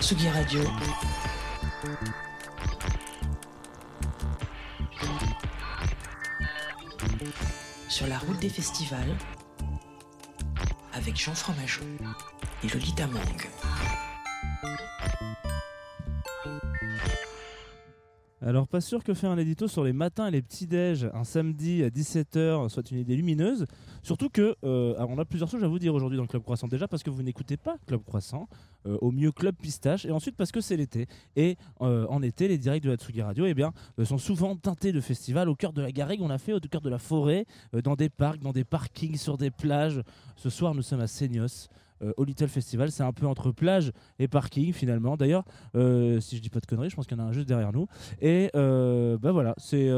Tsugi, Radio. Sur la route des festivals, avec Jean Fromageau et Lolita Mang. Alors, pas sûr que faire un édito sur les matins et les petits-déj un samedi à 17h soit une idée lumineuse. Surtout que, euh, on a plusieurs choses à vous dire aujourd'hui dans le Club Croissant. Déjà parce que vous n'écoutez pas Club Croissant, euh, au mieux Club Pistache, et ensuite parce que c'est l'été. Et euh, en été, les directs de la Tsugi Radio eh sont souvent teintés de festivals au cœur de la garrigue. On a fait au cœur de la forêt, dans des parcs, dans des parkings, sur des plages. Ce soir, nous sommes à Seignos. Euh, au Little Festival, c'est un peu entre plage et parking finalement. D'ailleurs, euh, si je dis pas de conneries, je pense qu'il y en a un juste derrière nous. Et euh, bah voilà, c'est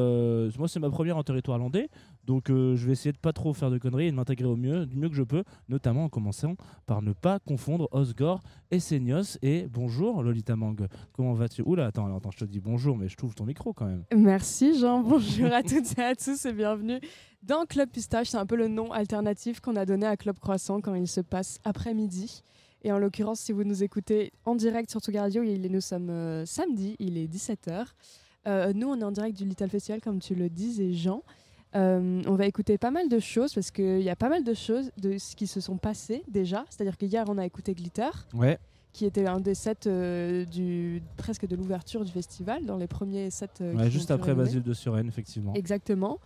moi c'est ma première en territoire landais, donc euh, je vais essayer de pas trop faire de conneries et de m'intégrer au mieux, du mieux que je peux, notamment en commençant par ne pas confondre Osgore et Seignos. Et bonjour Lolita Mang, comment vas-tu? Oula, attends, attends, je te dis bonjour, mais je trouve ton micro quand même. Merci Jean, bonjour à toutes et à tous et bienvenue dans Club Pistache. C'est un peu le nom alternatif qu'on a donné à Club Croissant quand il se passe après-midi. Et en l'occurrence, si vous nous écoutez en direct sur Touga Radio, nous sommes euh, samedi, il est 17h. Euh, nous, on est en direct du Little Festival, comme tu le disais Jean. Euh, on va écouter pas mal de choses parce qu'il y a pas mal de choses de ce qui se sont passées déjà. C'est-à-dire qu'hier, on a écouté Glitter Ouais, qui était un des sets euh, du, presque de l'ouverture du festival, dans les premiers sets. euh, ouais, juste après. Basile de Suresnes, effectivement. Exactement.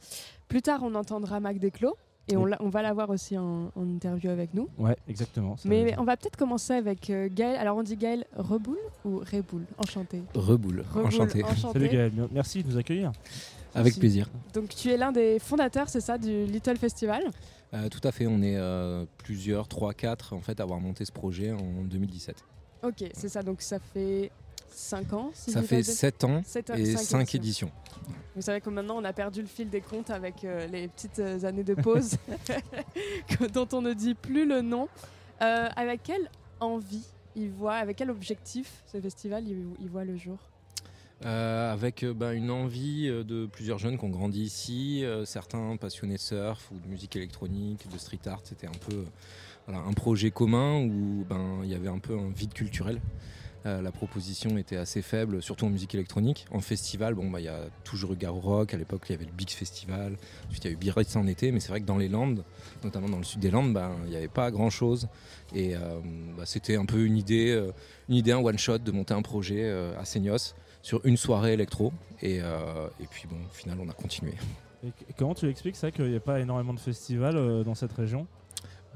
Plus tard, on entendra Mac Desclos et on, on va l'avoir aussi en, en interview avec nous. Ouais, exactement. Mais on va peut-être commencer avec euh, Gaël. Alors, on dit Gaël Reboul ou Reboul Enchanté. Reboule, Reboul, enchanté. Salut Gaël, merci de nous accueillir. Avec plaisir. Donc, tu es l'un des fondateurs, c'est ça, du Little Festival? Euh, tout à fait, on est euh, plusieurs, 3, 4 en fait, à avoir monté ce projet en 2017. Ok, c'est ça. Donc, ça fait 5 ans si Ça fait de- 7 ans sept ans- et cinq 5 éditions. Vous savez que maintenant on a perdu le fil des comptes avec euh, les petites années de pause dont on ne dit plus le nom. Avec quelle envie il voit, avec quel objectif ce festival il, il voit le jour? Euh, avec euh, bah, une envie euh, de plusieurs jeunes qui ont grandi ici, certains passionnés de surf ou de musique électronique, de street art. C'était un peu un projet commun où ben, il y avait un peu un vide culturel. La proposition était assez faible, surtout en musique électronique. En festival, bon, bah, il y a toujours eu Garo Rock. À l'époque, il y avait le Big Festival. Ensuite, il y a eu Biarritz en été. Mais c'est vrai que dans les Landes, notamment dans le sud des Landes, ben, il n'y avait pas grand-chose. Et euh, bah, c'était un peu une idée, une idée, un one-shot de monter un projet à Seignos sur une soirée électro. Et, euh, et puis, bon, au final, on a continué. Et comment tu expliques ça qu'il n'y a pas énormément de festivals euh, dans cette région?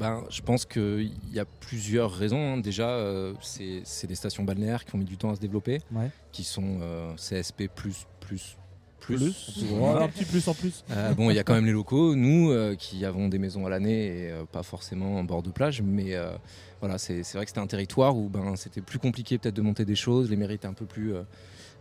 Ben, je pense qu'il y a plusieurs raisons. hein. Déjà, euh, c'est des stations balnéaires qui ont mis du temps à se développer, Ouais. qui sont euh, CSP plus plus plus. Ouais, Un petit plus en plus. Euh, bon, il y a quand même les locaux, nous qui avons des maisons à l'année et pas forcément en bord de plage, mais voilà, c'est vrai que c'était un territoire où ben, c'était plus compliqué peut-être de monter des choses, les étaient un peu plus,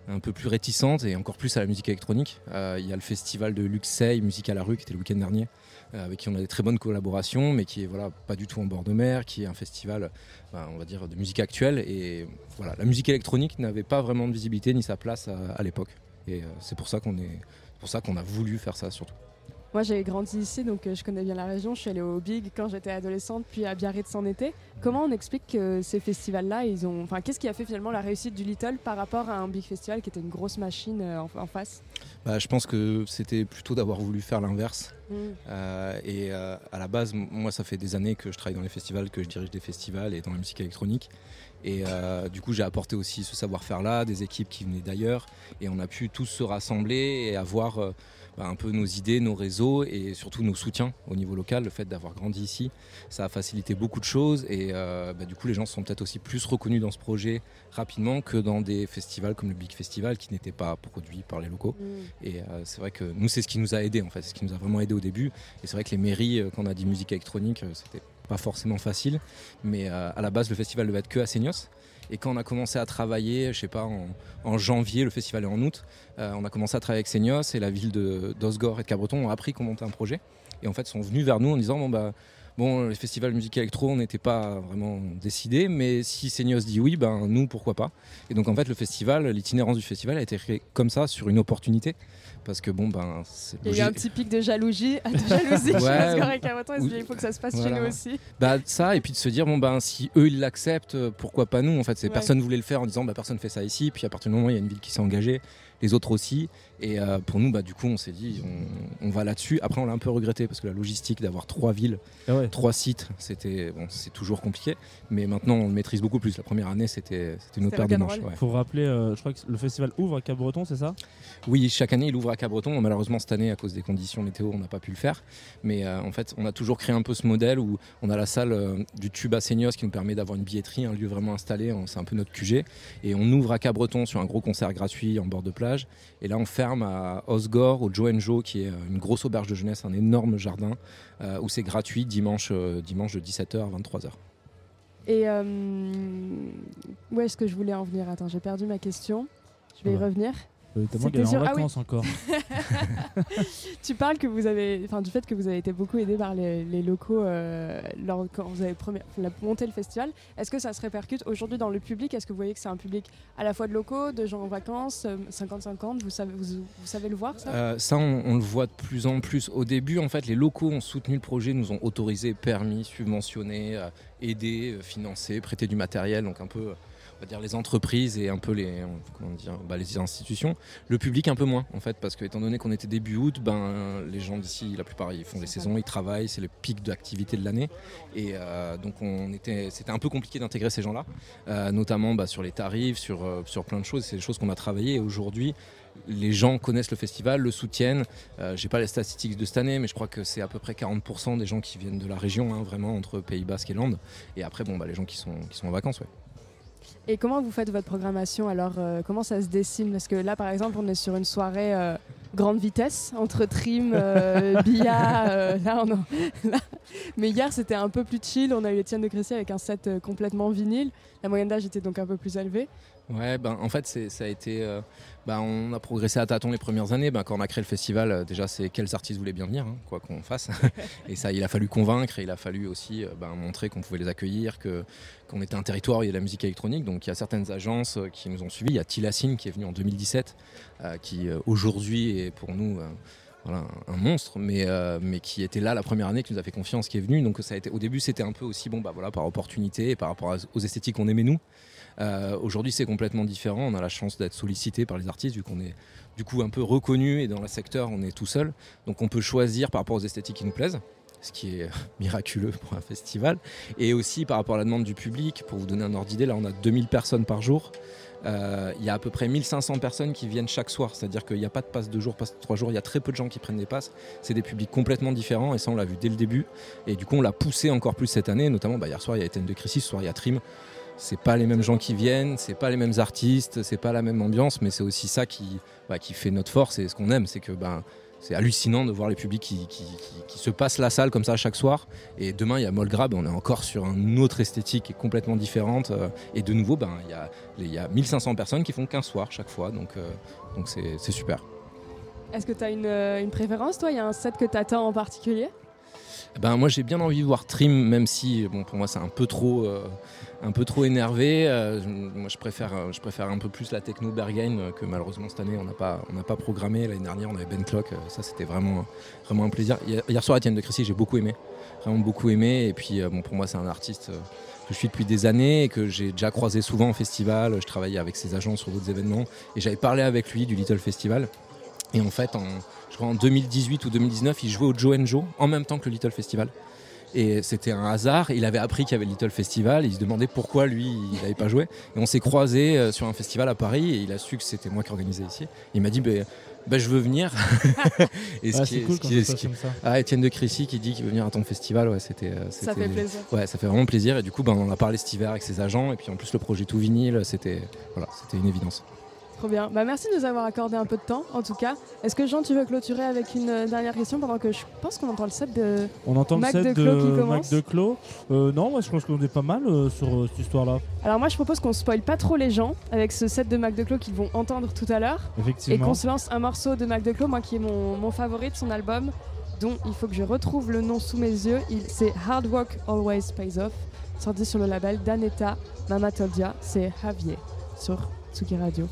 un peu plus réticentes et encore plus à la musique électronique. Euh, Il y a le festival de Luxeuil, Musique à la rue, qui était le week-end dernier, euh, avec qui on a des très bonnes collaborations, mais qui est voilà, pas du tout en bord de mer, qui est un festival, ben, on va dire, de musique actuelle. Et voilà, la musique électronique n'avait pas vraiment de visibilité ni sa place à, l'époque. Et euh, c'est pour ça qu'on est, c'est pour ça qu'on a voulu faire ça surtout. Moi j'ai grandi ici donc euh, je connais bien la région. Je suis allée au Big quand j'étais adolescente, puis à Biarritz en été. Comment on explique que ces festivals-là, ils ont. Enfin, qu'est-ce qui a fait finalement la réussite du Little par rapport à un Big Festival qui était une grosse machine euh, en, en face? Bah, je pense que c'était plutôt d'avoir voulu faire l'inverse. Euh, et euh, à la base, moi, ça fait des années que je travaille dans les festivals, que je dirige des festivals et dans la musique électronique. Et euh, du coup, j'ai apporté aussi ce savoir-faire-là, des équipes qui venaient d'ailleurs. Et on a pu tous se rassembler et avoir bah, un peu nos idées, nos réseaux et surtout nos soutiens au niveau local. Le fait d'avoir grandi ici, ça a facilité beaucoup de choses. Et bah, du coup, les gens sont peut-être aussi plus reconnus dans ce projet rapidement que dans des festivals comme le Big Festival qui n'étaient pas produits par les locaux. Mm. Et c'est vrai que nous, c'est ce qui nous a aidé en fait, c'est ce qui nous a vraiment aidé au début. Et c'est vrai que les mairies, euh, quand on a dit musique électronique, euh, c'était pas forcément facile. Mais euh, à la base, le festival devait être que à Seignos. Et quand on a commencé à travailler, je sais pas, en, janvier, le festival est en août, on a commencé à travailler avec Seignos et la ville d'Osgore et de Cabreton ont appris qu'on montait un projet. Et en fait, sont venus vers nous en disant bon bah bon, les festivals musique électro, on n'était pas vraiment décidé, mais si Seignos dit oui, ben nous pourquoi pas. Et donc en fait, le festival, l'itinérance du festival a été créé comme ça sur une opportunité parce que bon ben c'est Il y a eu un petit pic de jalousie, de jalousie Ouais, parce qu'avec Cabreton, il se ou- il faut que ça se passe chez nous aussi. Bah ça et puis de se dire bon ben si eux ils l'acceptent euh, pourquoi pas nous en fait? C'est Ouais. personne voulait le faire en disant bah personne fait ça ici puis à partir du moment où il y a une ville qui s'est engagée les autres aussi. Et euh, pour nous bah du coup on s'est dit on, on va là-dessus. Après on l'a un peu regretté parce que la logistique d'avoir trois villes Ah ouais. trois sites c'était bon c'est toujours compliqué. Mais maintenant on le maîtrise beaucoup plus. La première année c'était c'était une autre paire de manches ouais. Faut rappeler, euh, je crois que le festival ouvre à Cap-Breton, c'est ça? Oui, chaque année, il ouvre à Cabreton. Malheureusement, cette année, à cause des conditions météo, on n'a pas pu le faire. Mais euh, en fait, on a toujours créé un peu ce modèle où on a la salle euh, du Tube à Seignos qui nous permet d'avoir une billetterie, un lieu vraiment installé. C'est un peu notre QG. Et on ouvre à Cabreton sur un gros concert gratuit en bord de plage. Et là, on ferme à Osgore, au Joe Joe, qui est euh, une grosse auberge de jeunesse, un énorme jardin, euh, où c'est gratuit dimanche, dimanche de 17h à 23h. Et où est-ce que je voulais en venir? Attends, j'ai perdu ma question. Je vais y revenir. Euh, qu'elle est en ah oui. vacances encore. Tu parles que vous avez, enfin, du fait que vous avez été beaucoup aidé par les, les locaux euh, lors, quand vous avez premier- monté le festival. Est-ce que ça se répercute aujourd'hui dans le public? Est-ce que vous voyez que c'est un public à la fois de locaux, de gens en vacances, euh, 50-50 vous savez, vous, vous savez le voir ça? Euh, ça, on, on le voit de plus en plus. Au début, en fait, les locaux ont soutenu le projet, nous ont autorisé, permis, subventionné, euh, aidé, euh, financé, prêté du matériel, donc un peu, euh, va dire, les entreprises et un peu les, comment dire, bah, les institutions. Le public un peu moins, en fait, parce que étant donné qu'on était début août, ben, les gens d'ici, la plupart, ils font les saisons, ils travaillent, c'est le pic d'activité de l'année. Et euh, donc, on était, c'était un peu compliqué d'intégrer ces gens-là, euh, notamment bah, sur les tarifs, sur, euh, sur plein de choses. C'est des choses qu'on a travaillé et aujourd'hui, les gens connaissent le festival, le soutiennent. Euh, J'ai pas les statistiques de cette année, mais je crois que c'est à peu près 40% des gens qui viennent de la région, hein, vraiment entre Pays Basque et Landes. Et après, bon, bah, les gens qui sont, qui sont en vacances, ouais. Et comment vous faites votre programmation Alors, euh, comment ça se dessine? Parce que là, par exemple, on est sur une soirée euh, grande vitesse entre trim, euh, billard. euh, là, on en- là. Mais hier, c'était un peu plus chill. On a eu Étienne de Crécy avec un set euh, complètement vinyle. La moyenne d'âge était donc un peu plus élevée. Ouais, ben, en fait, ça a été. Ben, on a progressé à tâtons les premières années. Ben, quand on a créé le festival, euh, déjà, c'est quels artistes voulaient bien venir, hein, quoi qu'on fasse. et ça, il a fallu convaincre et il a fallu aussi euh, ben, montrer qu'on pouvait les accueillir, que, qu'on était un territoire où il y a de la musique électronique. Donc, il y a certaines agences euh, qui nous ont suivis. Il y a Tilassine qui est venu en 2017, euh, qui aujourd'hui est pour nous. voilà, un monstre, mais, euh, mais qui était là la première année, qui nous a fait confiance, qui est venu. Donc ça a été, au début, c'était un peu aussi bon, bah voilà, par opportunité et par rapport aux esthétiques qu'on aimait nous. Euh, Aujourd'hui, c'est complètement différent. On a la chance d'être sollicité par les artistes, vu qu'on est du coup un peu reconnu et dans le secteur, on est tout seul. Donc on peut choisir par rapport aux esthétiques qui nous plaisent, ce qui est miraculeux pour un festival. Et aussi par rapport à la demande du public. Pour vous donner un ordre d'idée, là, on a 2000 personnes par jour. Euh, Il y a à peu près 1500 personnes qui viennent chaque soir, c'est-à-dire qu'il n'y a pas de passe deux jours, passe trois jours, il y a très peu de gens qui prennent des passes. C'est des publics complètement différents et ça on l'a vu dès le début. Et du coup on l'a poussé encore plus cette année, notamment bah, hier soir il y a Étienne de Crécy, ce soir il y a Trim. C'est pas les mêmes gens qui viennent, c'est pas les mêmes artistes, c'est pas la même ambiance, mais c'est aussi ça qui, bah, fait notre force et ce qu'on aime, c'est que bah, c'est hallucinant de voir les publics qui, se passent la salle comme ça chaque soir. Et demain, il y a Molgrab, on est encore sur une autre esthétique qui complètement différente. euh, Et de nouveau, ben, il y, a, il y a 1500 personnes qui font qu'un soir chaque fois. Donc euh, c'est super. Est-ce que tu as une, euh, une préférence, toi? Il y a un set que tu attends en particulier? Ben, moi, j'ai bien envie de voir Trim, même si bon, pour moi, c'est un peu trop. euh, un peu trop énervé, Euh, moi je préfère, euh, je préfère un peu plus la techno Berghain que malheureusement cette année on n'a pas, on n'a pas programmé. L'année dernière on avait Ben Clock, ça c'était vraiment, vraiment un plaisir. Hier, soir Etienne de Crécy j'ai beaucoup aimé, vraiment beaucoup aimé. Et puis bon, pour moi c'est un artiste que je suis depuis des années et que j'ai déjà croisé souvent en festival. Je travaillais avec ses agents sur d'autres événements et j'avais parlé avec lui du Little Festival. Et en fait en, je crois en 2018 ou 2019 il jouait au Joe Joe en même temps que le Little Festival. Et c'était un hasard. Il avait appris qu'il y avait le Little Festival. Il se demandait pourquoi lui, il n'avait pas joué. Et on s'est croisés euh, sur un festival à Paris. Et il a su que c'était moi qui organisais ici. Il m'a dit ben, ben, Je veux venir. et ce Ah, qui c'est est- cool ce qui est- ce qui. Ah, Étienne de Crécy qui dit qu'il veut venir à ton festival. Ouais, c'était, euh, Ça fait plaisir. Ouais, ça fait vraiment plaisir. Et du coup, ben, on en a parlé cet hiver avec ses agents. Et puis en plus, le projet tout vinyle, c'était, voilà, c'était une évidence. Trop bien. Bah, merci de nous avoir accordé un peu de temps, en tout cas. Est-ce que Jean, tu veux clôturer avec une euh, dernière question pendant que je pense qu'on entend le set de. On entend Mac le set de Clos qui commence. Mac de Clos. Euh, non, moi je pense qu'on est pas mal euh, sur euh, cette histoire-là. Alors, moi, je propose qu'on spoil pas trop les gens avec ce set de Mac de Clos qu'ils vont entendre tout à l'heure. Et Effectivement. qu'on se lance un morceau de Mac de Clos, moi qui est mon, mon favori de son album, dont il faut que je retrouve le nom sous mes yeux. C'est Hard Work Always Pays Off, sorti sur le label d'Aneta Mamatoldia. C'est Javier sur Tsuki Radio.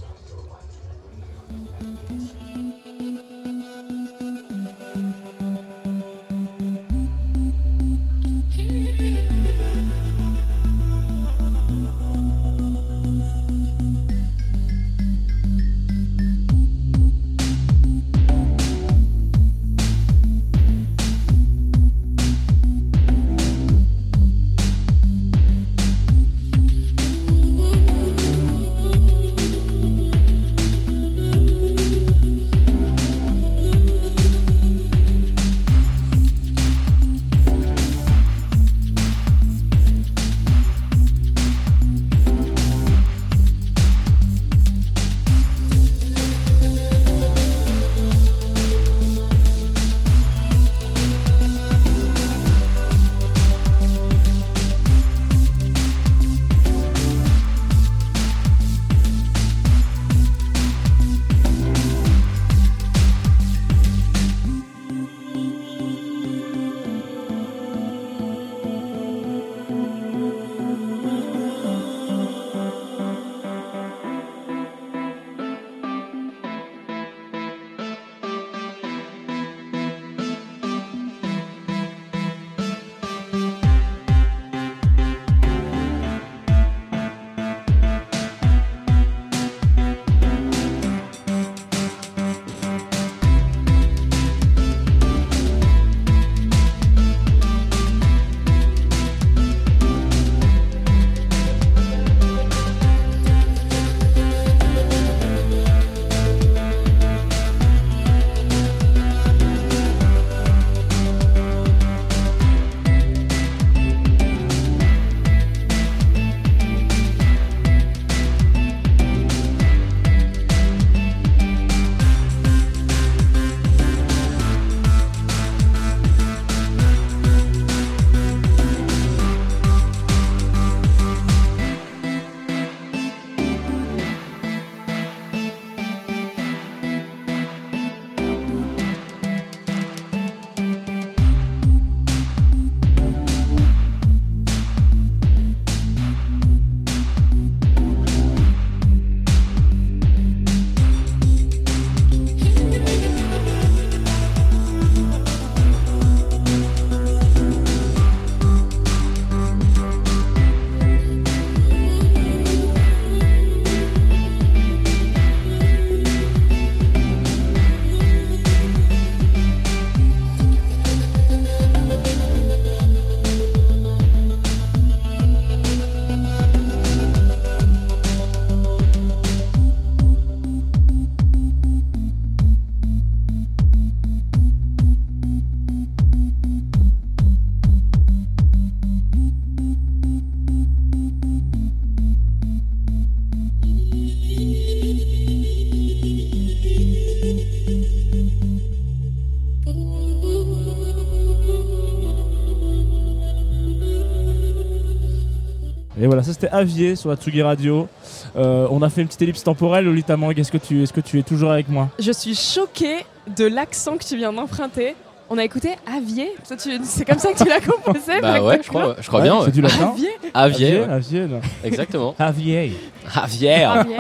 C'était Avier sur la Tsugi Radio. Euh, on a fait une petite ellipse temporelle. Lolita Mang, est-ce que, tu, est-ce que tu es toujours avec moi? Je suis choquée de l'accent que tu viens d'emprunter. On a écouté Avier. Tu- C'est comme ça que tu l'as composé Bah ouais, je crois, je crois Ouais, bien. C'est ouais. du latin Avier Avier. Avier, non. exactement. Avier. Avier. Avier.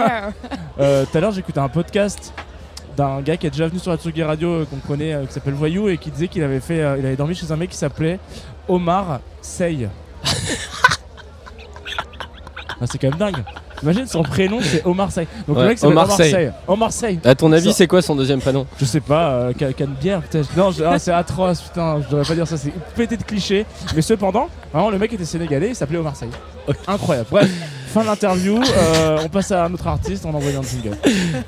Euh, Tout à l'heure, j'écoutais un podcast d'un gars qui est déjà venu sur la Tsugi Radio, euh, qu'on connaît, euh, qui s'appelle Voyou, et qui disait qu'il avait fait, euh, il avait dormi chez un mec qui s'appelait Omar Sey. Ah, c'est quand même dingue. Imagine son prénom, c'est Omar Sey. Donc Ouais, le mec s'appelle Omar Omar Sey. Sey. Omar. À ton avis, c'est quoi son deuxième prénom Je sais pas, euh, peut-être. Non, ah, c'est atroce, putain, je devrais pas dire ça, c'est pété de clichés. Mais cependant, vraiment, le mec était sénégalais, il s'appelait Omar Sey. Incroyable. Bref, fin de l'interview, euh, on passe à un autre artiste, on envoie un jingle.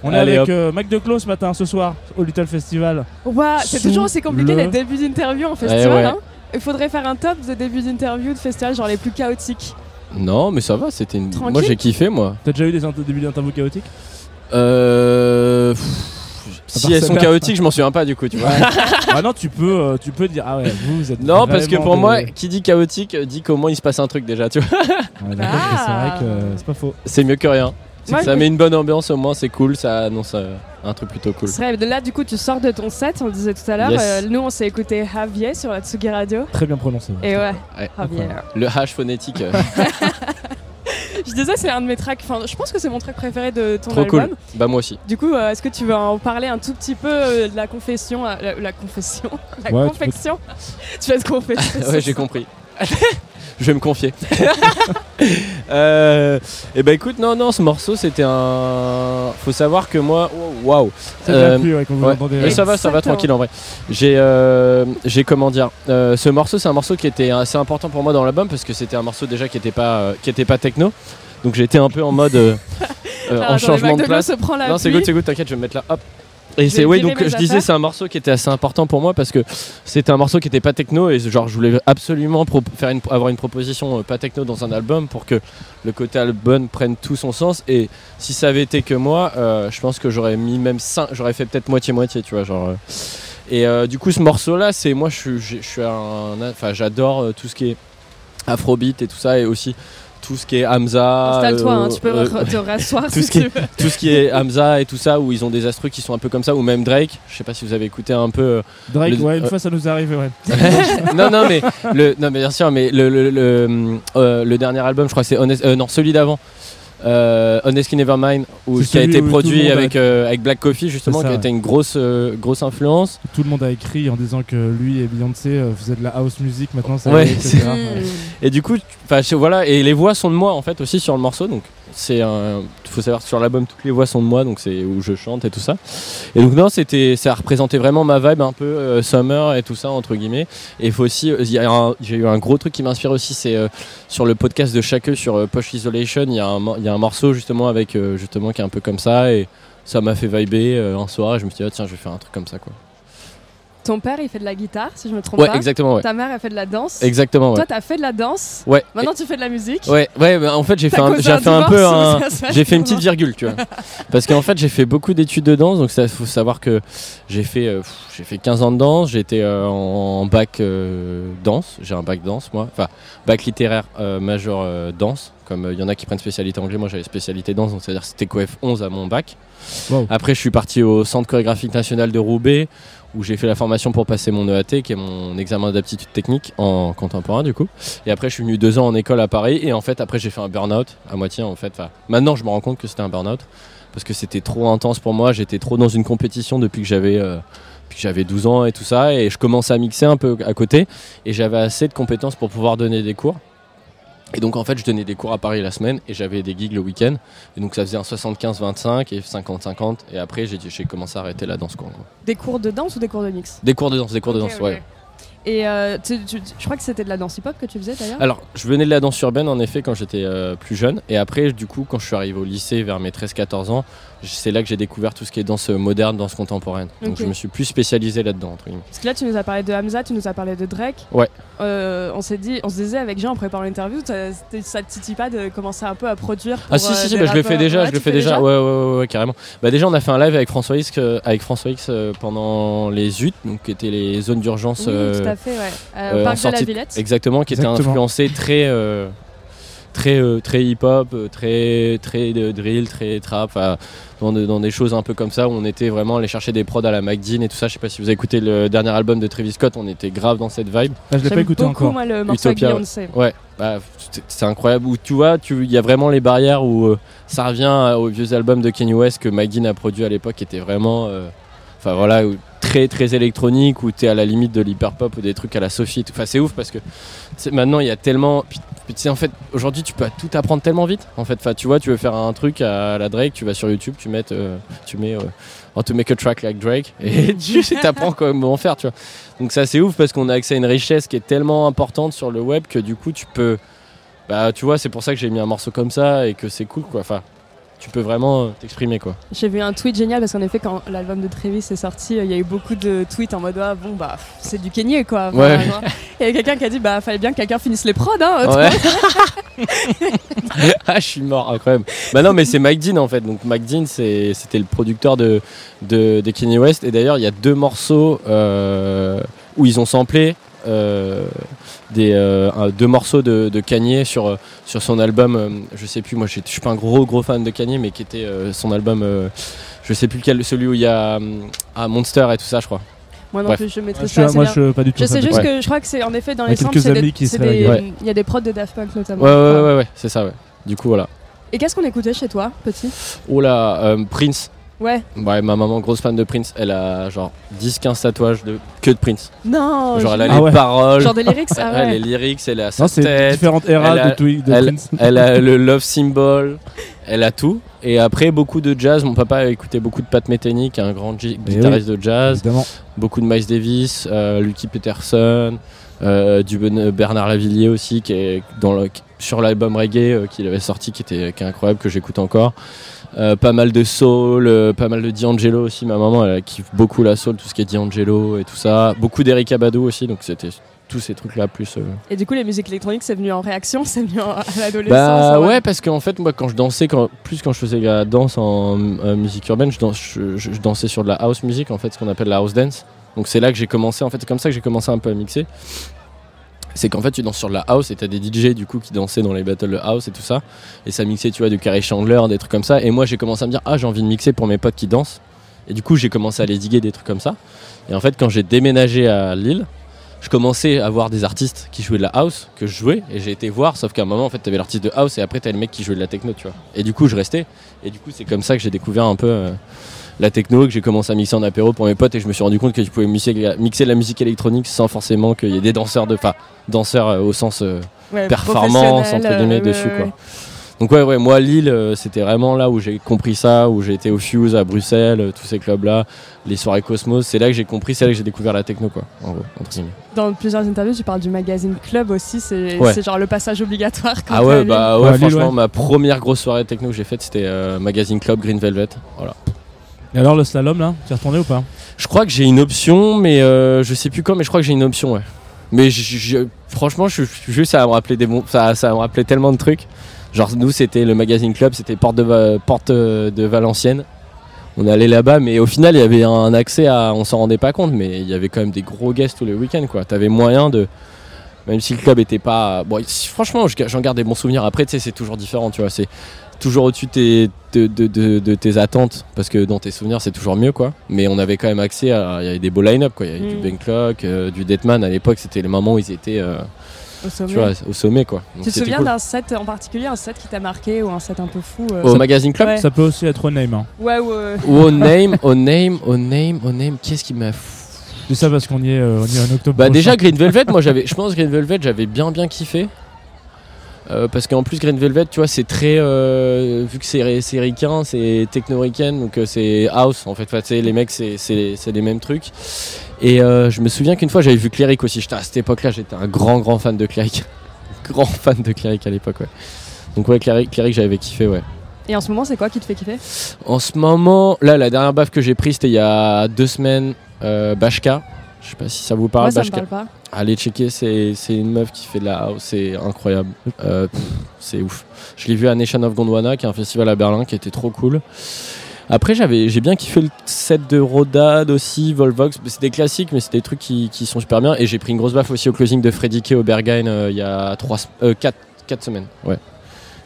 On est Allez, avec euh, Mac Declos ce matin, ce soir, au Little Festival. Ouah, c'est toujours aussi compliqué le- les débuts d'interview en festival. ouais. hein. Il faudrait faire un top de débuts d'interview de festival, genre les plus chaotiques. Non, mais ça va, c'était une. Tranquille. Moi, j'ai kiffé, moi. T'as déjà eu des int- débuts d'interview chaotiques Euh. pff, Si elles sont celle-là. chaotiques, je m'en souviens pas du coup, tu vois. Ah non, tu peux, euh, tu peux dire, ah ouais, vous, vous êtes. Non, parce que vraiment pour des- moi, qui dit chaotique euh, dit qu'au moins il se passe un truc déjà, tu vois. Ouais, d'accord, mais c'est vrai Ah. que euh, c'est pas faux. C'est mieux que rien. Moi, ça je- met une bonne ambiance au moins, c'est cool, ça annonce euh, un truc plutôt cool. Ce serait- Là, du coup, tu sors de ton set, on le disait tout à l'heure. Yes. Euh, nous, on s'est écouté Javier sur la Tsugi Radio. Très bien prononcé. Et ouais, Ouais. Javier. Le hash phonétique, euh, Je disais, c'est un de mes tracks. Enfin, je pense que c'est mon track préféré de ton trop album. cool. Bah, moi aussi. Du coup, euh, est-ce que tu veux en parler un tout petit peu euh, de la confession, euh, la, la confession, la Ouais, tu confection? Tu vas te confesser. ouais, j'ai compris. Je vais me confier. euh, et bah écoute, non, non, ce morceau c'était un. Faut savoir que moi, oh, waouh. Ça t'a Euh, plu, ouais, quand vous Ouais. Mais ça va, ça va tranquille en vrai. J'ai, euh, j'ai comment dire, euh, ce morceau, c'est un morceau qui était assez important pour moi dans l'album parce que c'était un morceau déjà qui était pas, euh, qui était pas techno. Donc j'étais un peu en mode euh, euh, Alors, en changement de place. se prend la Non, c'est good, c'est good, t'inquiète, je vais me mettre là. Hop. Et c'est oui, donc je disais, c'est un morceau qui était assez important pour moi parce que c'était un morceau qui était pas techno et genre je voulais absolument faire une, avoir une proposition euh, pas techno dans un album pour que le côté album prenne tout son sens. Et si ça avait été que moi, euh, je pense que j'aurais mis même 5, j'aurais fait peut-être moitié-moitié, tu vois. Genre, euh. Et du coup, ce morceau-là, c'est moi, je suis, je suis un, enfin, j'adore tout ce qui est afrobeat et tout ça, et aussi tout ce qui est Hamza. Installe-toi, hein, euh, tu peux euh, te rasseoir tout si ce qui tu est- veux. tout ce qui est Hamza et tout ça, où ils ont des astrus qui sont un peu comme ça, ou même Drake. Je sais pas si vous avez écouté un peu. euh, Drake, Le- ouais, une euh, fois ça nous est arrivé, ouais. non, non, mais le, non, mais bien sûr, mais le, le, le, euh, le dernier album, je crois que c'est Honest, euh, non, celui d'avant. Euh, Honestly Nevermind, où, qui a été produit a- avec, euh, avec Black Coffee, justement, ça, qui a été une grosse, euh, grosse influence. Tout le monde a écrit en disant que lui et Beyoncé euh, faisaient de la house music maintenant, ça Ouais. Et du coup, voilà, et les voix sont de moi en fait aussi sur le morceau, donc c'est un, faut savoir que sur l'album toutes les voix sont de moi, donc c'est où je chante et tout ça. Et donc non, c'était, ça représentait vraiment ma vibe un peu euh, summer et tout ça entre guillemets. Et il faut aussi, euh, il j'ai eu un gros truc qui m'inspire aussi, c'est euh, sur le podcast de Chacun sur euh, Isolation, il y a un, il morceau justement avec justement qui est un peu comme ça et ça m'a fait vibrer un soir et je me suis dit ah, tiens je vais faire un truc comme ça quoi. Ton père, il fait de la guitare, si je me trompe Ouais, pas. exactement ouais. Ta mère, elle fait de la danse. Exactement ouais. Toi, t'as fait de la danse. Ouais. Maintenant, tu fais de la musique. Ouais, ouais, bah, en fait j'ai fait, un, j'ai un fait un peu un, ça j'ai fait une petite virgule, tu vois. Parce qu'en fait j'ai fait beaucoup d'études de danse, donc il faut savoir que j'ai fait, euh, j'ai fait 15 ans de danse, j'ai été euh, en bac euh, danse, j'ai un bac danse moi, enfin bac littéraire euh, majeur euh, danse, comme il y en a qui prennent spécialité anglais, moi j'avais spécialité danse, donc c'est-à-dire que c'était coef 11 à mon bac. Wow. Après je suis parti au Centre chorégraphique national de Roubaix, où j'ai fait la formation pour passer mon EAT, qui est mon examen d'aptitude technique en contemporain du coup. Et après, je suis venu deux ans en école à Paris. Et en fait, après, j'ai fait un burn-out à moitié. En fait, maintenant, je me rends compte que c'était un burn-out parce que c'était trop intense pour moi. J'étais trop dans une compétition depuis que j'avais euh, j'avais 12 ans et tout ça. Et je commençais à mixer un peu à côté. Et j'avais assez de compétences pour pouvoir donner des cours. Et donc en fait je donnais des cours à Paris la semaine et j'avais des gigs le week-end. Et donc ça faisait un 75-25 et 50-50. Et après j'ai commencé à arrêter la danse quoi. Des cours de danse ou des cours de mix? Des cours de danse, des cours de danse, ouais. Et euh, tu- tu- je crois que c'était de la danse hip-hop que tu faisais d'ailleurs? Alors, je venais de la danse urbaine en effet quand j'étais euh, plus jeune. Et après, du coup, quand je suis arrivé au lycée vers mes 13-14 ans, c'est là que j'ai découvert tout ce qui est danse moderne, danse contemporaine. Donc je me suis plus spécialisé là-dedans. Parce que là, tu nous as parlé de Hamza, tu nous as parlé de Drake. Ouais. Euh, on s'est dit, on se disait avec Jean en préparant l'interview, ça, te titille pas de commencer un peu à produire pour, Ah si, euh, si, bah, je le fais déjà, Ouais, je le fais fais déjà. Ouais, ouais, ouais, ouais, carrément. Bah déjà, on a fait un live avec François X, euh, avec François X euh, pendant les UT, donc qui étaient les zones d'urgence. Oui, euh, tout à fait, ouais. Euh, euh, parc de la Villette. Exactement, qui était influencé très, euh, très euh, très hip hop, très très drill, très trap, dans, de- dans des choses un peu comme ça où on était vraiment allé chercher des prods à la McDean et tout ça. Je sais pas si vous avez écouté le dernier album de Travis Scott, on était grave dans cette vibe. Ah, je l'ai pas écouté beaucoup, encore. moi, le morceau avec Utopia, ouais. Bah, c'est- incroyable. Où tu vois, tu- il y a vraiment les barrières où euh, ça revient euh, aux vieux albums de Kanye West que McGinn a produit à l'époque, qui était vraiment, euh, enfin voilà, où- très très électronique, où t'es à la limite de l'hyper pop ou des trucs à la Sophie. Enfin, c'est ouf parce que maintenant il y a tellement. Puis, en fait, aujourd'hui tu peux tout apprendre tellement vite. En fait, enfin, tu vois, tu veux faire un truc à la Drake, tu vas sur YouTube, tu mets, euh, tu mets. euh, How to make a track like Drake et tu t'apprends comment faire tu vois donc ça c'est ouf parce qu'on a accès à une richesse qui est tellement importante sur le web que du coup tu peux bah tu vois c'est pour ça que j'ai mis un morceau comme ça et que c'est cool quoi enfin tu peux vraiment euh, t'exprimer quoi J'ai vu un tweet génial parce qu'en effet, quand l'album de Travis est sorti, euh, il y a eu beaucoup de tweets en mode ah, bon, bah, c'est du Kanye quoi. Enfin, Ouais. genre, Il y a quelqu'un qui a dit bah, fallait bien que quelqu'un finisse les prods. Hein, Ouais. ah, je suis mort, incroyable. Bah non, mais c'est Mike Dean en fait. Donc Mike Dean, c'était le producteur de, de, de Kanye West. Et d'ailleurs, il y a deux morceaux euh, où ils ont samplé euh, des, euh, deux morceaux de, de Kanye sur, euh, sur son album. euh, je sais plus, moi je suis pas un gros gros fan de Kanye, mais qui était euh, son album. euh, je sais plus lequel, celui où il y a euh, ah, Monster et tout ça, je crois. Moi non Bref. plus, je Ah, maîtrise je pas suis- assez moi, je pas du tout. Je sais juste Ouais. que je crois que c'est en effet dans Il y les a samples, il y a des prods de Daft Punk notamment. Ouais, ouais, ouais, ouais, c'est ça, ouais. Du coup, voilà. Et qu'est-ce qu'on écoutait chez toi, petit? Oh là, euh, Prince. Ouais. Ouais, ma maman, grosse fan de Prince, elle a genre 10-15 tatouages de que de Prince. Non. genre, elle a Ah les ouais. paroles, Genre des lyrics. Ah elle a ouais. les lyrics, elle a sa Non, c'est tête, différentes eras elle a- de, Twi- de elle- Prince. elle a le love symbol, elle a tout. Et après, beaucoup de jazz. Mon papa a écouté beaucoup de Pat Metheny, qui est un grand gi- Eh guitariste de jazz. Évidemment. Beaucoup de Miles Davis, euh, Lucky Peterson, euh, du Ben- Bernard Lavillier aussi, qui est dans le- sur l'album reggae euh, qu'il avait sorti, qui était qui est incroyable, que j'écoute encore. Euh, pas mal de soul, euh, pas mal de D'Angelo aussi. Ma maman, elle kiffe beaucoup la soul, tout ce qui est D'Angelo et tout ça. Beaucoup d'Eric Abadou aussi, donc c'était tous ces trucs-là plus. euh, Et du coup, les musiques électroniques, c'est venu en réaction, c'est venu en- à l'adolescence. Bah ah ouais, parce qu'en fait, moi, quand je dansais, quand, plus quand je faisais la danse en musique urbaine, je, danse- je- je- je dansais sur de la house music, en fait, ce qu'on appelle la house dance. Donc c'est là que j'ai commencé, en fait, c'est comme ça que j'ai commencé un peu à mixer. C'est qu'en fait, tu danses sur de la house et t'as des DJ du coup qui dansaient dans les battles de house et tout ça. Et ça mixait, tu vois, du Carrie Chandler, des trucs comme ça. Et moi, j'ai commencé à me dire, ah, j'ai envie de mixer pour mes potes qui dansent. Et du coup, j'ai commencé à les diguer des trucs comme ça. Et en fait, quand j'ai déménagé à Lille, je commençais à voir des artistes qui jouaient de la house que je jouais et j'ai été voir sauf qu'à un moment en fait t'avais l'artiste de house et après t'avais le mec qui jouait de la techno tu vois et du coup je restais et du coup c'est comme ça que j'ai découvert un peu euh, la techno que j'ai commencé à mixer en apéro pour mes potes et je me suis rendu compte que tu pouvais mixer, mixer de la musique électronique sans forcément qu'il y ait des danseurs de enfin danseurs euh, au sens euh, Ouais, performance entre guillemets euh, dessus ouais, quoi ouais. donc ouais ouais moi Lille euh, c'était vraiment là où j'ai compris ça où j'ai été au Fuse à Bruxelles euh, tous ces clubs là les soirées Cosmos c'est là que j'ai compris c'est là que j'ai découvert la techno quoi en gros entre guillemets. Dans plusieurs interviews, tu parles du magazine Club aussi, c'est Ouais. genre le passage obligatoire. Quand Ah ouais, bah Ouais, ouais, Lille, franchement, ouais. ma première grosse soirée techno que j'ai faite, c'était euh, Magazine Club Green Velvet. Voilà. Et alors le slalom là, tu es retourné ou pas Je crois que j'ai une option, mais euh, je sais plus quand, mais je crois que j'ai une option, ouais. Mais je- franchement, juste ça me rappeler des bons, ça, ça me rappeler tellement de trucs. Genre nous, c'était le Magazine Club, c'était porte de, porte de Valenciennes. On allait là-bas, mais au final, il y avait un accès à, on s'en rendait pas compte, mais il y avait quand même des gros guests tous les week-ends, quoi. T'avais moyen de, même si le club était pas, bon, si- franchement, je- j'en garde des bons souvenirs. Après, tu sais, c'est toujours différent, tu vois. C'est toujours au-dessus de tes, de, de- de- de tes attentes, parce que dans tes souvenirs, c'est toujours mieux, quoi. Mais on avait quand même accès à, il y avait des beaux line-up, quoi. Il y avait Mm. du Ben Clock, euh, du Deadman à l'époque, c'était les moments où ils étaient, euh, Au sommet. tu vois, au sommet, quoi. Donc Tu te souviens cool. d'un set en particulier, un set qui t'a marqué ou un set un peu fou euh, Au Magazine Club Ouais. Ça peut aussi être au name. Hein. Ouais, ouais. Ou au Name, au Name, au Name, au Name, qu'est-ce qui m'a fou Dis ça parce qu'on y est, euh, on y est en octobre. Bah prochain. déjà Green Velvet, moi j'avais, je pense Green Velvet, j'avais bien bien kiffé. Euh, parce qu'en plus Green Velvet, tu vois, c'est très, euh, vu que c'est c'est ricain, c'est techno-ricain, donc euh, c'est house en fait. Enfin, tu sais, les mecs, c'est c'est c'est les mêmes trucs. Et je me souviens qu'une fois j'avais vu Cleric aussi. J'étais à cette époque-là, j'étais un grand grand fan de Cleric, grand fan de Cleric à l'époque, ouais. Donc ouais, Cleric, Cleric j'avais kiffé, ouais. Et en ce moment, c'est quoi qui te fait kiffer? En ce moment, là, la dernière baffe que j'ai prise, c'était il y a deux semaines, euh, Bashka. Je sais pas si ça vous parle, Moi, ça me Bashka. parle pas. Allez checker, c'est une meuf qui fait de la house, c'est incroyable. Euh, c'est ouf. Je l'ai vu à Nation of Gondwana, qui est un festival à Berlin, qui était trop cool. Après, j'avais, j'ai bien kiffé le set de Rodad aussi, Volvox. C'est des classiques, mais c'est des trucs qui, qui sont super bien. Et j'ai pris une grosse baffe aussi au closing de Freddy Kay au Berghain euh, il y a 4 quatre, quatre semaines. Ouais.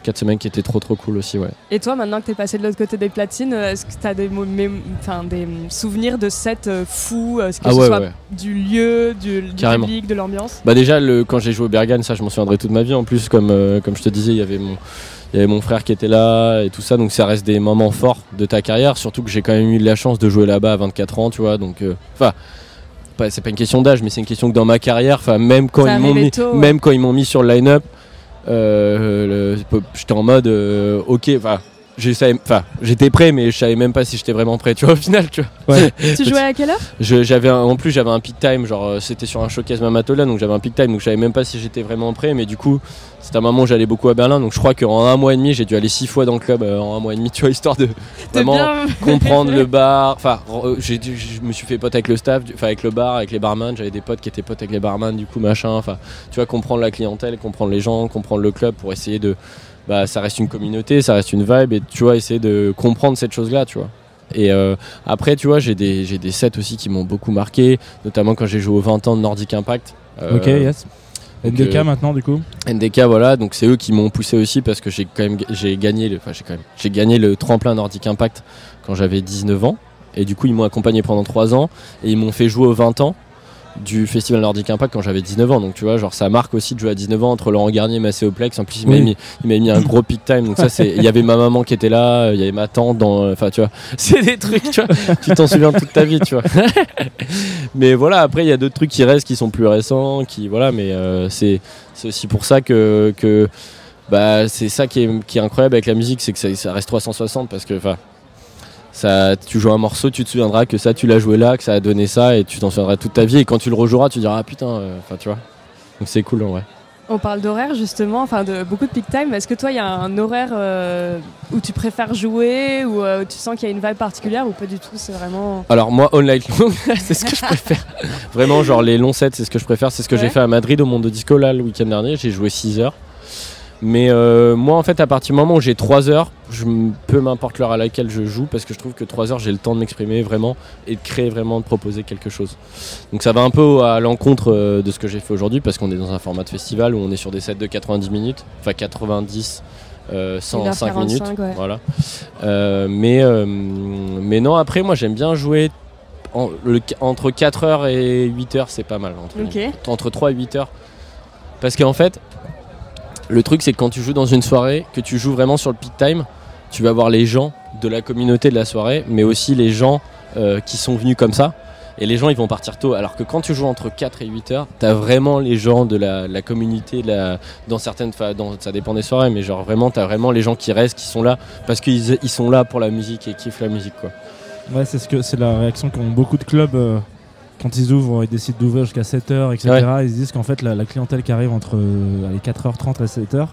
4 semaines qui était trop trop cool aussi, ouais. Et toi, maintenant que tu es passé de l'autre côté des platines, euh, est-ce que tu as des, des souvenirs de sets euh, fous, euh, que Ah ce ouais, soit ouais. du lieu, du, du public, de l'ambiance? Bah déjà le, quand j'ai joué au Bergane, ça je m'en souviendrai toute ma vie. En plus comme euh, comme je te disais, il y avait mon il y avait mon frère qui était là et tout ça, donc ça reste des moments forts de ta carrière. Surtout que j'ai quand même eu la chance de jouer là-bas à 24 ans, tu vois. Donc enfin. c'est pas une question d'âge, mais c'est une question que dans ma carrière, enfin même quand Ça ils m'ont arrivait mis, tôt, ouais. même quand ils m'ont mis sur le line-up, j'étais en mode, euh, ok, enfin, enfin, j'étais prêt, mais je savais même pas si j'étais vraiment prêt, tu vois, au final, tu vois. Tu jouais à quelle heure j'avais en plus j'avais un peak time genre euh, c'était sur un showcase Mamatola donc j'avais un peak time donc je savais même pas si j'étais vraiment prêt mais du coup c'était un moment où j'allais beaucoup à Berlin donc je crois qu'en un mois et demi j'ai dû aller six fois dans le club euh, en un mois et demi tu vois histoire de De vraiment bien- comprendre le bar. Enfin euh, j'ai dû- je me suis fait pote avec le staff enfin avec le bar avec les barman j'avais des potes qui étaient potes avec les barman du coup machin enfin tu vois comprendre la clientèle comprendre les gens comprendre le club pour essayer de bah ça reste une communauté ça reste une vibe et tu vois essayer de comprendre cette chose là tu vois et euh, après, tu vois, j'ai des, j'ai des sets aussi qui m'ont beaucoup marqué, notamment quand j'ai joué aux 20 ans de Nordic Impact. Euh, Ok, yes. NDK euh, maintenant, du coup NDK, voilà, donc c'est eux qui m'ont poussé aussi parce que j'ai quand même j'ai gagné, le, enfin j'ai quand même, j'ai gagné le tremplin Nordic Impact quand j'avais 19 ans. Et du coup, ils m'ont accompagné pendant 3 ans et ils m'ont fait jouer aux 20 ans du festival Nordic Impact quand j'avais 19 ans. Donc tu vois, genre ça marque aussi de jouer à 19 ans entre Laurent Garnier et Macéoplex. En plus, il m'a Oui. mis, il m'a mis un gros peak time. Donc ça, c'est, il y avait ma maman qui était là, il y avait ma tante dans, enfin tu vois, c'est des trucs, tu vois, tu t'en souviens toute ta vie, tu vois. mais voilà, après il y a d'autres trucs qui restent, qui sont plus récents, qui voilà, mais euh, c'est, c'est aussi pour ça que, que bah c'est ça qui est, qui est incroyable avec la musique, c'est que ça, ça reste 360 parce que enfin. Ça, tu joues un morceau, tu te souviendras que ça, tu l'as joué là, que ça a donné ça, et tu t'en souviendras toute ta vie. Et quand tu le rejoueras, tu diras ah putain, euh, enfin tu vois. Donc c'est cool en vrai. On parle d'horaire justement, enfin de beaucoup de peak time. Est-ce que toi, il y a un horaire euh, où tu préfères jouer, ou euh, tu sens qu'il y a une vibe particulière, ou pas du tout C'est vraiment. Alors moi, online long, c'est ce que je préfère. Vraiment, genre les longs sets, c'est ce que je préfère. C'est ce que Ouais. j'ai fait à Madrid au Monde Disco là le week-end dernier. J'ai joué 6 heures. Mais euh, moi, en fait, à partir du moment où j'ai 3 heures, je peu m'importe l'heure à laquelle je joue parce que je trouve que 3 heures, j'ai le temps de m'exprimer vraiment et de créer vraiment, de proposer quelque chose. Donc ça va un peu à l'encontre euh, de ce que j'ai fait aujourd'hui parce qu'on est dans un format de festival où on est sur des sets de 90 minutes, enfin 90, euh, 105 1h45, minutes. ouais. Voilà. Euh, mais, euh, mais non, après, moi, j'aime bien jouer en- le- entre 4h et 8h, c'est pas mal. Entre, Ok. entre 3 et 8 heures. Parce qu'en fait, le truc, c'est que quand tu joues dans une soirée, que tu joues vraiment sur le peak time, tu vas voir les gens de la communauté de la soirée, mais aussi les gens euh, qui sont venus comme ça. Et les gens, ils vont partir tôt. Alors que quand tu joues entre 4 et 8 heures, t'as vraiment les gens de la, communauté, dans certaines, ça dépend des soirées, mais genre vraiment, t'as vraiment les gens qui restent, qui sont là, parce qu'ils ils sont là pour la musique et kiffent la musique. Ouais, c'est ce que c'est la réaction qu'ont beaucoup de clubs euh, quand ils ouvrent, ils décident d'ouvrir jusqu'à 7h, etc. Ils se disent qu'en fait, la, la clientèle qui arrive entre euh, allez, 4h30 et 7h,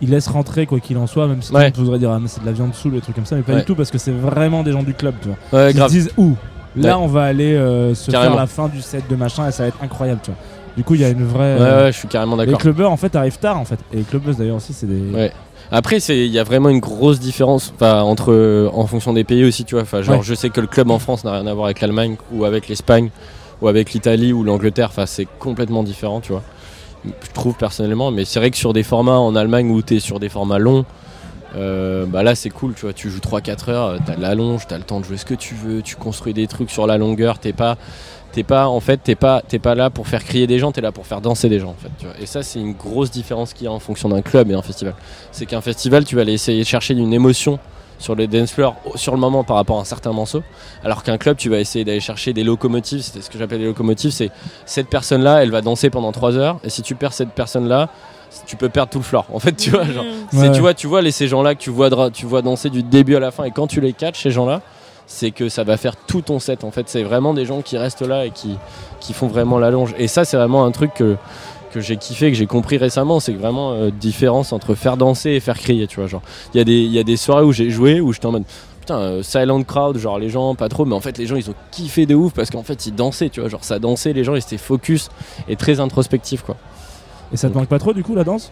ils laissent rentrer quoi qu'il en soit, même si Ouais. on voudrait dire ah, mais c'est de la viande sous, des trucs comme ça, mais pas Ouais. du tout parce que c'est vraiment des gens du club, tu vois. Ouais, Ils grave. se disent où Là, on va aller euh, se Carrément. faire la fin du set de machin et ça va être incroyable, tu vois. Du coup, il y a une vraie. Ouais, euh, ouais, je suis carrément les d'accord. clubbers en fait arrivent tard en fait. Et les clubbers d'ailleurs aussi, c'est des. Après, c'est il y a vraiment une grosse différence, entre en fonction des pays aussi, tu vois. Genre, Ouais. je sais que le club en France n'a rien à voir avec l'Allemagne ou avec l'Espagne ou avec l'Italie ou l'Angleterre. Enfin, c'est complètement différent, tu vois. Je trouve personnellement, mais c'est vrai que sur des formats en Allemagne où t'es sur des formats longs, euh, bah là c'est cool, tu vois. Tu joues 3-4 heures, t'as de la longe, t'as le temps de jouer ce que tu veux, tu construis des trucs sur la longueur. T'es pas, t'es pas, en fait, t'es pas, t'es pas là pour faire crier des gens, t'es là pour faire danser des gens, en fait. Tu vois. Et ça, c'est une grosse différence qu'il y a en fonction d'un club et un festival c'est qu'un festival, tu vas aller essayer de chercher une émotion sur les dance floors au- sur le moment par rapport à un certain morceau, alors qu'un club, tu vas essayer d'aller chercher des locomotives. C'est ce que j'appelle des locomotives. C'est cette personne-là, elle va danser pendant 3 heures, et si tu perds cette personne-là, tu peux perdre tout le floor. En fait, tu vois, genre, Ouais. tu vois, tu vois les, ces gens-là que tu vois, tu vois danser du début à la fin, et quand tu les catches, ces gens-là, c'est que ça va faire tout ton set. En fait, c'est vraiment des gens qui restent là et qui, qui font vraiment la longe. Et ça, c'est vraiment un truc que que j'ai kiffé, que j'ai compris récemment, c'est vraiment euh, différence entre faire danser et faire crier, tu vois. Genre, il y, a des- il y a des soirées où j'ai joué où j'étais en mode putain, euh, silent crowd, genre les gens pas trop, mais en fait les gens ils ont kiffé de ouf parce qu'en fait ils dansaient, tu vois. Genre ça dansait, les gens ils étaient focus et très introspectifs, quoi. Et ça te manque pas trop du coup la danse?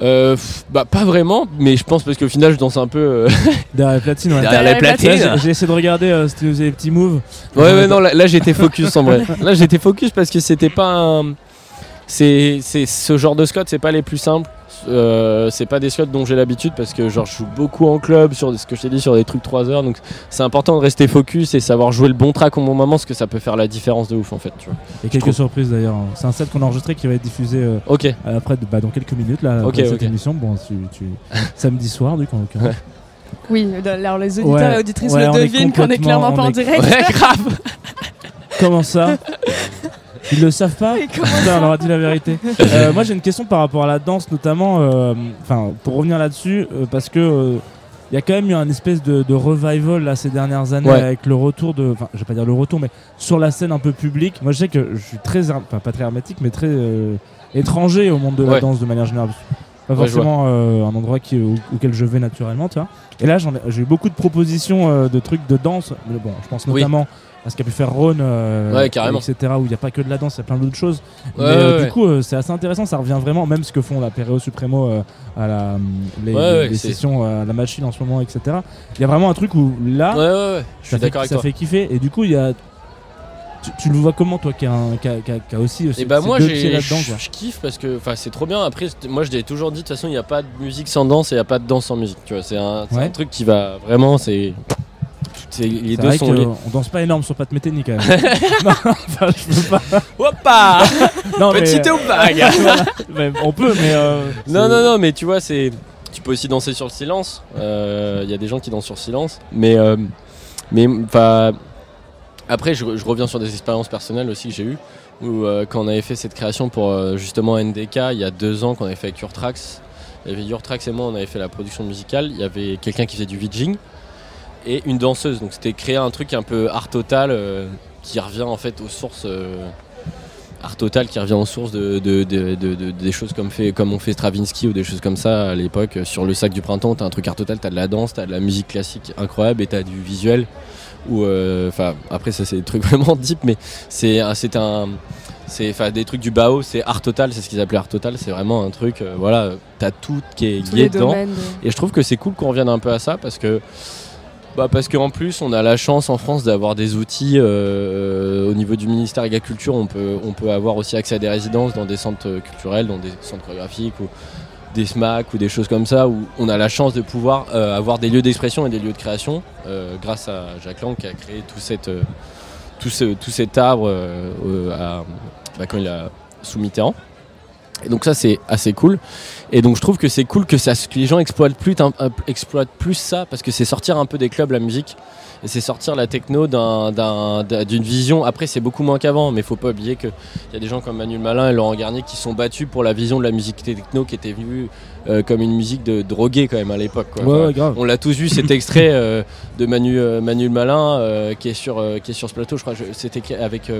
Euh, bah pas vraiment, mais je pense parce qu'au final je danse un peu. euh, Derrière les platines, ouais. Derrière les platines. j'ai- essayé de regarder euh, si tu faisais des petits moves. Ouais, ouais, non, là, là, j'étais focus en vrai. Là j'étais focus parce que c'était pas un. C'est c'est- ce genre de Scott, c'est pas les plus simples. Euh, c'est pas des slots dont j'ai l'habitude parce que genre je joue beaucoup en club sur ce que je t'ai dit sur des trucs 3 heures donc c'est important de rester focus et savoir jouer le bon track au bon moment parce que ça peut faire la différence de ouf en fait tu vois. Et quelques trouve. surprises d'ailleurs. C'est un set qu'on a enregistré qui va être diffusé euh, Ok. après bah, dans quelques minutes là Ok, après cette émission. Bon, tu, tu- samedi soir du coup en l'occurrence. Oui, alors les auditeurs Ouais, et auditrices ouais, le devinent qu'on est clairement pas en est- direct. Ouais grave. Comment ça? Ils le savent pas Et comment Putain, on leur a dit la vérité. Euh, moi j'ai une question par rapport à la danse notamment, euh, enfin pour revenir là-dessus, euh, parce que euh, il y a quand même eu un espèce de, de revival là ces dernières années Ouais. avec le retour de, enfin je vais pas dire le retour, mais sur la scène un peu publique. Moi je sais que je suis très, enfin pas très hermétique, mais très euh, étranger au monde de la danse de manière générale. Pas forcément euh, un endroit qui, au- auquel je vais naturellement, tu vois. Et là j'en ai- j'ai eu beaucoup de propositions euh, de trucs de danse. Mais bon, je pense Oui. notamment à ce qu'a pu faire Ron, euh, Ouais, etc. Où il n'y a pas que de la danse, il y a plein d'autres choses. Ouais, Mais ouais, du coup, c'est assez intéressant, ça revient vraiment, même ce que font la Pereo Supremo à la, les, sessions à la machine en ce moment, etc. Il y a vraiment un truc où là. Je ça, suis d'accord avec ça toi. fait kiffer. Et du coup, il y a. Tu, tu le vois comment, toi, qui a, un- qui a- qui a- qui a aussi euh, Et ces- bah ces moi je kiffe parce que enfin c'est trop bien. Après moi je l'ai toujours dit de toute façon il n'y a pas de musique sans danse et il n'y a pas de danse sans musique. Tu vois c'est un, c'est Ouais. un truc qui va vraiment c'est les deux vrai sont liés. qu'on danse pas énorme sur Pat Metheny quand même. non, enfin, je peux pas. Hoppa Non, mais- bag Voilà. Mais on peut, mais. euh, Non non non mais tu vois c'est tu peux aussi danser sur le silence. Euh, Il y a des gens qui dansent sur le silence. Mais euh, mais enfin après je, reviens sur des expériences personnelles aussi que j'ai eues où euh, quand on avait fait cette création pour euh, justement NDK il y a deux ans qu'on avait fait avec Urtrax. Il y avait Urtrax et moi on avait fait la production musicale. Il y avait quelqu'un qui faisait du VJing et une danseuse. Donc c'était créer un truc un peu art total euh, qui revient en fait aux sources. art total qui revient aux sources de- des choses comme, fait, comme on fait Stravinsky ou des choses comme ça à l'époque. Sur le sac du printemps, t'as un truc art total, t'as de la danse, t'as de la musique classique incroyable et t'as du visuel. Ou enfin après ça c'est des trucs vraiment deep, mais c'est c'est un c'est enfin des trucs du Bao, c'est art total, c'est ce qu'ils appelaient art total, c'est vraiment un truc euh, voilà, t'as tout qui est Tous lié dedans. domaines. Et je trouve que c'est cool qu'on revienne un peu à ça parce que bah parce qu'en plus on a la chance en France d'avoir des outils euh, au niveau du ministère de la Culture on peut, on peut avoir aussi accès à des résidences dans des centres culturels, dans des centres chorégraphiques ou des SMAC ou des choses comme ça où on a la chance de pouvoir euh, avoir des lieux d'expression et des lieux de création euh, grâce à Jacques Lang qui a créé tout, euh, cet arbre bah, quand il a sous Mitterrand. Et donc ça c'est assez cool. Et donc je trouve que c'est cool que, ça, que les gens exploitent plus, exploitent plus ça parce que c'est sortir un peu des clubs la musique et c'est sortir la techno d'un- d'un- d'un- d'une vision. Après c'est beaucoup moins qu'avant, mais faut pas oublier qu'il y a des gens comme Manuel Malin et Laurent Garnier qui sont battus pour la vision de la musique techno qui était vue euh, comme une musique de drogué quand même à l'époque. quoi. Ouais, Enfin, ouais, grave. on l'a tous vu cet extrait euh, de Manu, euh, Manuel Malin euh, qui, est sur, qui est sur ce plateau, je crois. C'était avec.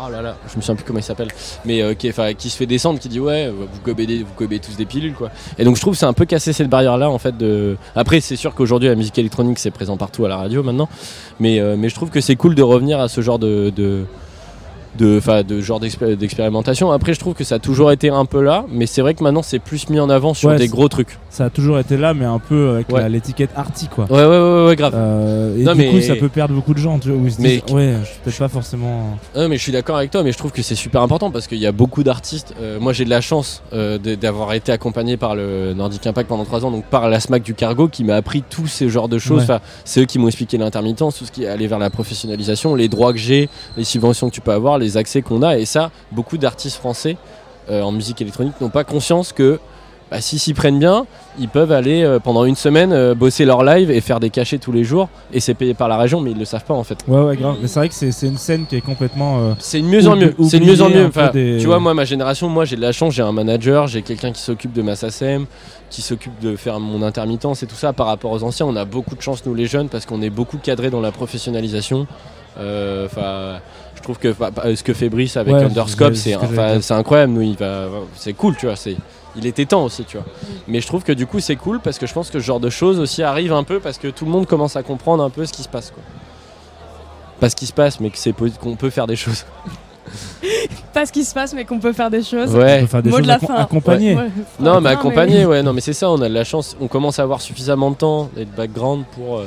Oh là là, je me souviens plus comment il s'appelle, mais euh, qui, est- enfin, qui se fait descendre, qui dit ouais, vous gobez, des- vous gobez tous des pilules quoi. Et donc je trouve que c'est un peu cassé cette barrière là en fait. De... Après c'est sûr qu'aujourd'hui la musique électronique c'est présent partout à la radio maintenant, mais, euh, mais je trouve que c'est cool de revenir à ce genre de, de, de, enfin, de genre d'expé- d'expérimentation. Après je trouve que ça a toujours été un peu là, mais c'est vrai que maintenant c'est plus mis en avant sur Ouais, des gros trucs. Ça a toujours été là, mais un peu avec Ouais. l'étiquette arty, quoi. Ouais ouais ouais, ouais, grave. Euh, et Non, du mais- coup, ça peut perdre beaucoup de gens. Tu vois, où ils se Mais- disent, ouais, je suis peut-être pas forcément. Non, mais je suis d'accord avec toi, mais je trouve que c'est super important parce qu'il y a beaucoup d'artistes. euh, moi, j'ai de la chance euh, d'avoir été accompagné par le Nordic Impact pendant trois ans, donc par la SMAC du cargo qui m'a appris tous ces genres de choses. Ouais. Enfin, c'est eux qui m'ont expliqué l'intermittence, tout ce qui est aller vers la professionnalisation, les droits que j'ai, les subventions que tu peux avoir, les accès qu'on a. Et ça, beaucoup d'artistes français euh, en musique électronique n'ont pas conscience que bah, s'ils s'y prennent bien, ils peuvent aller euh, pendant une semaine euh, bosser leur live et faire des cachets tous les jours. Et c'est payé par la région, mais ils le savent pas en fait. Ouais, ouais, grave. Mais c'est vrai que c'est une scène qui est complètement. euh, C'est de mieux en mieux. C'est de mieux en mieux. Enfin, des- Tu vois, moi, ma génération, moi, j'ai de la chance. J'ai un manager, j'ai quelqu'un qui s'occupe de ma SACEM, qui s'occupe de faire mon intermittence et tout ça. Par rapport aux anciens, on a beaucoup de chance, nous les jeunes, parce qu'on est beaucoup cadrés dans la professionnalisation. Enfin, je trouve que ce que fait Brice avec Ouais, Underscope, c'est ce incroyable. Nous, il va, c'est cool, tu vois. C'est il était temps aussi, tu vois. Mais je trouve que du coup, c'est cool parce que je pense que ce genre de choses aussi arrive un peu parce que tout le monde commence à comprendre un peu ce qui se passe, quoi. Pas ce qui se passe, mais que c'est qu'on peut faire des choses. Pas ce qui se passe, mais qu'on peut faire des choses. Ouais. faire des Mot choses de la fin. accompagnées. Ouais. Non, mais accompagné, ouais, non, mais c'est ça, on a de la chance, on commence à avoir suffisamment de temps et de background pour, euh,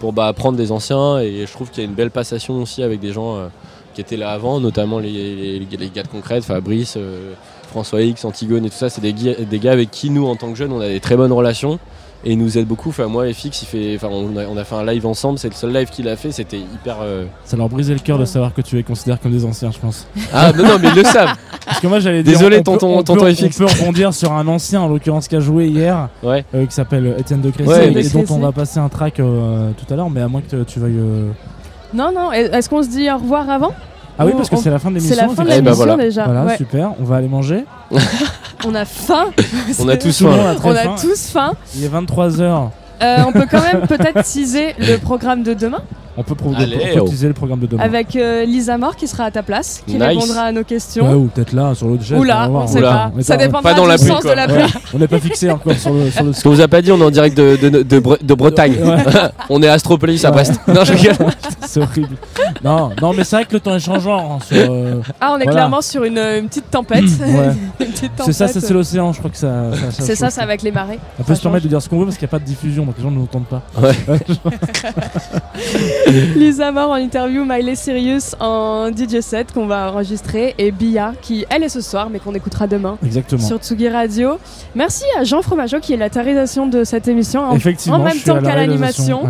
pour bah, apprendre des anciens, et je trouve qu'il y a une belle passation aussi avec des gens euh, qui étaient là avant, notamment les, les, les gars de concrète, Fabrice, euh, François X, Antigone et tout ça, c'est des, gars avec qui nous, en tant que jeunes, on a des très bonnes relations. Et ils nous aident beaucoup. Enfin, moi et Fix, il fait, enfin, on, a, on a fait un live ensemble. C'est le seul live qu'il a fait. C'était hyper. euh, Ça leur brisait le cœur de savoir que tu les considères comme des anciens, je pense. Ah non, non, mais ils le savent. Parce que moi j'allais dire. Désolé, on tonton- on tonton peut, FX. On peut rebondir sur un ancien, en l'occurrence, qui a joué hier, Ouais. euh, qui s'appelle Étienne de Crécy, Ouais, et dont on va passer un track euh, tout à l'heure, mais à moins que tu veuilles. euh, Non, non, est-ce qu'on se dit au revoir avant? Ah oui, parce que on- c'est la fin de C'est l'émission. la fin de Eh ben l'émission voilà. déjà. Voilà, Ouais. super. On va aller manger. On a faim. On a tous Tout le monde faim. a très On a faim. tous faim. Il est 23h. Euh, on peut quand même peut-être teaser le programme de demain On peut, pro- Allez, on peut oh. utiliser le programme de demain. avec euh, Lisa Mort qui sera à ta place, qui Nice. répondra à nos questions. Ouais, ou peut-être là, sur l'autre jet. Oula, va voir. on sait pas. On Ça pas- dépendra pas dans la du pluie, sens quoi. de la pluie. Ouais, on n'est pas fixé encore sur le, sur le Ce vous a pas dit, on est en direct de, de, de, Bre- de Bretagne. Ouais. on est à Astropolis à. Brest. Non, je rigole. C'est horrible. Non, non, mais c'est vrai que le temps est changeant. hein, sur, euh, Ah, on est Voilà. clairement sur une, une petite tempête. Ouais. Une petite C'est ça, c'est l'océan, je crois que ça. ça- ça C'est ça, c'est avec les marées. On peut ça se permettre de dire ce qu'on veut parce qu'il n'y a pas de diffusion, donc les gens ne nous entendent pas. Lisa Mort en interview, Miley Sirius en DJ set qu'on va enregistrer et Bia qui elle est ce soir mais qu'on écoutera demain Exactement. sur Tsugi Radio. Merci à Jean Fromageau qui est la tarisation de cette émission en, Effectivement, en même temps qu'à l'animation.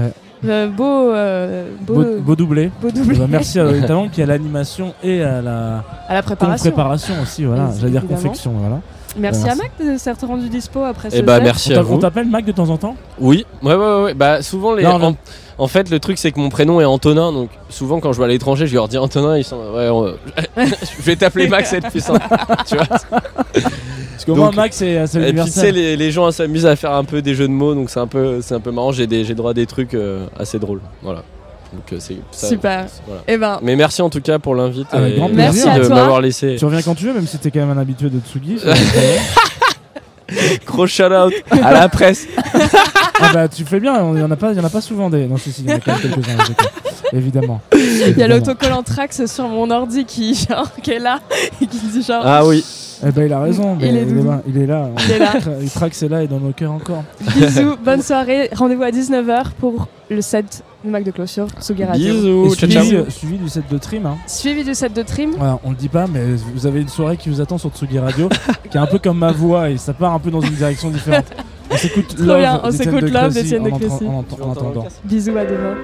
Euh, beau, euh, beau, Beau, beau doublé. beau Eh doublé ben, merci à Talon qui est à l'animation et à la à la préparation. préparation aussi. Voilà, Et j'allais dire confection. Voilà. Merci Voilà. à Mac de s'être rendu dispo après ce Eh bah, set. merci On à t'a- on vous. t'appelle Mac de temps en temps? Oui, ouais, ouais, ouais, ouais. Bah, souvent, les. Non, non. En, fait, le truc, c'est que mon prénom est Antonin, donc souvent, quand je vais à l'étranger, je leur dis Antonin, ils sont. Ouais, on- je vais t'appeler Max, c'est plus simple. tu vois Parce moins Donc- Mac c'est c'est Et puis, tu sais, les, les gens s'amusent à faire un peu des jeux de mots, donc c'est un peu, c'est un peu marrant. J'ai des, j'ai droit à des trucs euh, assez drôles. Voilà. Donc, euh, c'est. ça- Super. voilà. Eh ben, Mais merci en tout cas pour l'invite. Merci de m'avoir laissé. Tu reviens quand tu veux, même si t'es quand même un habitué de Tsugi. Gros shout out à la presse. ah bah tu fais bien, il y en a pas, y en a pas souvent des. Non si si, il y en a quand même quelques-uns. Évidemment. il y a l'autocollant Trax sur mon ordi qui, genre, qui est là et qui dit genre Ah oui. Eh ben il a raison. mais Il est il, est là, il est là. Il est là. Il traque c'est là et dans nos cœurs encore. bisous, bonne soirée. Rendez-vous à 19h pour le set du Mac de Clos sur Tsugi Radio. Bisous. Et Ciao, suivi, ciao. suivi du set de trim. Hein. Suivi du set de trim. Voilà, on le dit pas, mais vous avez une soirée qui vous attend sur Tsugi Radio, qui est un peu comme ma voix et ça part un peu dans une direction différente. On s'écoute Love bien, on s'écoute de Love Crécy d'Étienne de en entra- Crécy. en ent- en entendant. Bisous à demain.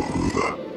だ。